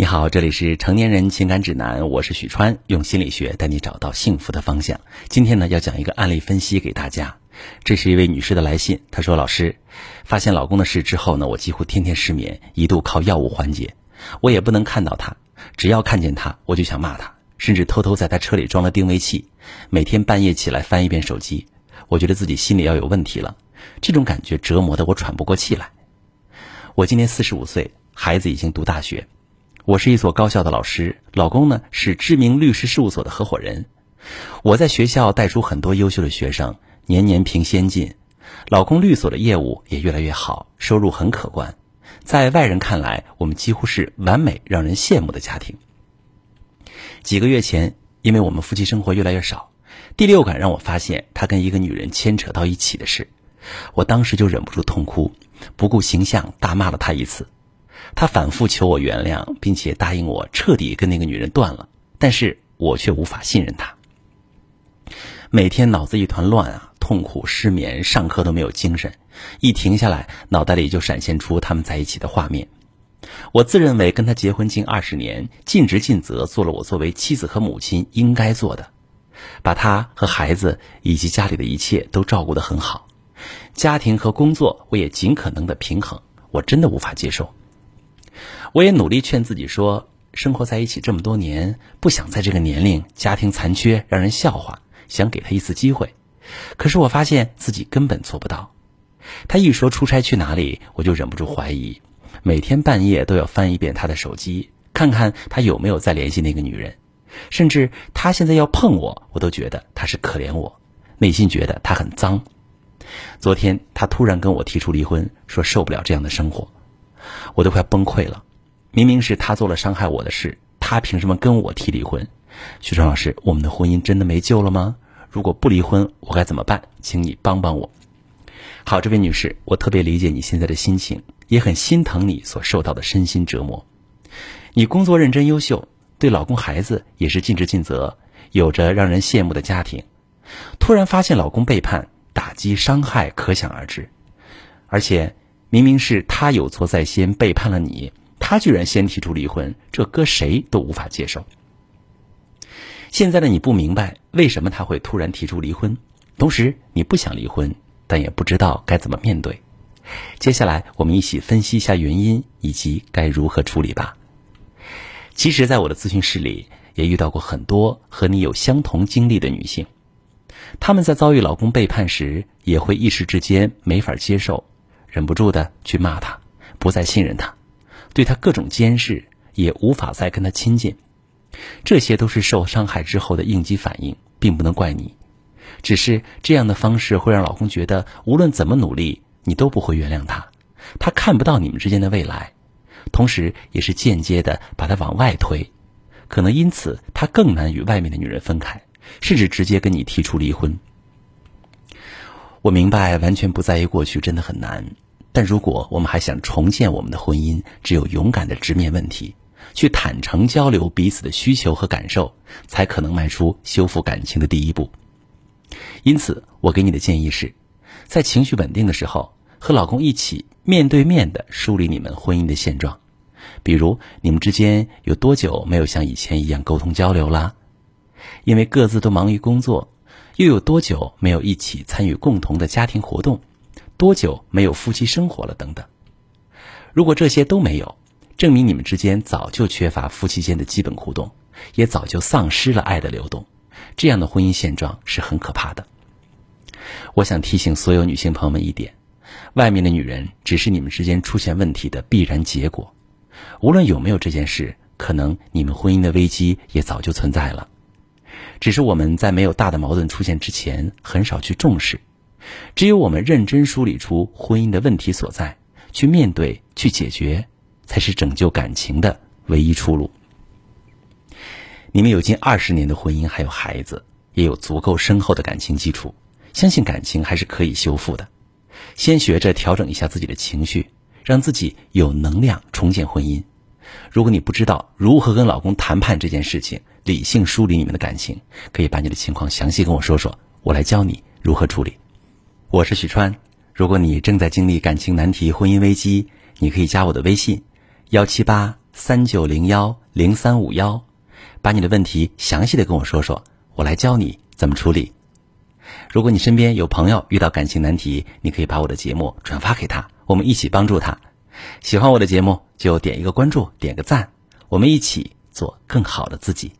你好，这里是成年人情感指南，我是许川，用心理学带你找到幸福的方向。今天呢，要讲一个案例分析给大家。这是一位女士的来信，她说：“老师，发现老公的事之后呢，我几乎天天失眠，一度靠药物缓解。我也不能看到他，只要看见他，我就想骂他，甚至偷偷在他车里装了定位器，每天半夜起来翻一遍手机。我觉得自己心里要有问题了，这种感觉折磨得我喘不过气来。我今年四十五岁，孩子已经读大学。”我是一所高校的老师，老公呢是知名律师事务所的合伙人。我在学校带出很多优秀的学生，年年评先进。老公律所的业务也越来越好，收入很可观。在外人看来，我们几乎是完美、让人羡慕的家庭。几个月前，因为我们夫妻生活越来越少，第六感让我发现他跟一个女人牵扯到一起的事，我当时就忍不住痛哭，不顾形象大骂了他一次。他反复求我原谅，并且答应我彻底跟那个女人断了，但是我却无法信任他。每天脑子一团乱啊，痛苦失眠，上课都没有精神，一停下来，脑袋里就闪现出他们在一起的画面。我自认为跟他结婚近二十年，尽职尽责做了我作为妻子和母亲应该做的，把他和孩子以及家里的一切都照顾得很好，家庭和工作我也尽可能的平衡，我真的无法接受。我也努力劝自己说，生活在一起这么多年，不想在这个年龄家庭残缺让人笑话，想给他一次机会。可是我发现自己根本做不到。他一说出差去哪里，我就忍不住怀疑，每天半夜都要翻一遍他的手机，看看他有没有再联系那个女人。甚至他现在要碰我，我都觉得他是可怜我，内心觉得他很脏。昨天他突然跟我提出离婚，说受不了这样的生活。我都快崩溃了，明明是他做了伤害我的事，他凭什么跟我提离婚？徐川老师，我们的婚姻真的没救了吗？如果不离婚，我该怎么办？请你帮帮我。好，这位女士，我特别理解你现在的心情，也很心疼你所受到的身心折磨。你工作认真优秀，对老公孩子也是尽职尽责，有着让人羡慕的家庭。突然发现老公背叛，打击伤害可想而知，而且。明明是他有错在先，背叛了你，他居然先提出离婚，这搁谁都无法接受。现在的你不明白为什么他会突然提出离婚，同时你不想离婚，但也不知道该怎么面对。接下来我们一起分析一下原因以及该如何处理吧。其实，在我的咨询室里，也遇到过很多和你有相同经历的女性，她们在遭遇老公背叛时，也会一时之间没法接受。忍不住的去骂他，不再信任他，对他各种监视，也无法再跟他亲近。这些都是受伤害之后的应激反应，并不能怪你。只是这样的方式会让老公觉得，无论怎么努力，你都不会原谅他，他看不到你们之间的未来，同时也是间接的把他往外推。可能因此，他更难与外面的女人分开，甚至直接跟你提出离婚。我明白，完全不在意过去真的很难。但如果我们还想重建我们的婚姻，只有勇敢的直面问题，去坦诚交流彼此的需求和感受，才可能迈出修复感情的第一步。因此，我给你的建议是，在情绪稳定的时候，和老公一起面对面的梳理你们婚姻的现状。比如，你们之间有多久没有像以前一样沟通交流啦？因为各自都忙于工作。又有多久没有一起参与共同的家庭活动？多久没有夫妻生活了？等等。如果这些都没有，证明你们之间早就缺乏夫妻间的基本互动，也早就丧失了爱的流动。这样的婚姻现状是很可怕的。我想提醒所有女性朋友们一点：外面的女人只是你们之间出现问题的必然结果。无论有没有这件事，可能你们婚姻的危机也早就存在了。只是我们在没有大的矛盾出现之前，很少去重视。只有我们认真梳理出婚姻的问题所在，去面对、去解决，才是拯救感情的唯一出路。你们有近二十年的婚姻，还有孩子，也有足够深厚的感情基础，相信感情还是可以修复的。先学着调整一下自己的情绪，让自己有能量重建婚姻。如果你不知道如何跟老公谈判这件事情，理性梳理你们的感情，可以把你的情况详细跟我说说，我来教你如何处理。我是许川，如果你正在经历感情难题、婚姻危机，你可以加我的微信：幺七八三九零幺零三五幺，把你的问题详细的跟我说说，我来教你怎么处理。如果你身边有朋友遇到感情难题，你可以把我的节目转发给他，我们一起帮助他。喜欢我的节目就点一个关注，点个赞，我们一起做更好的自己。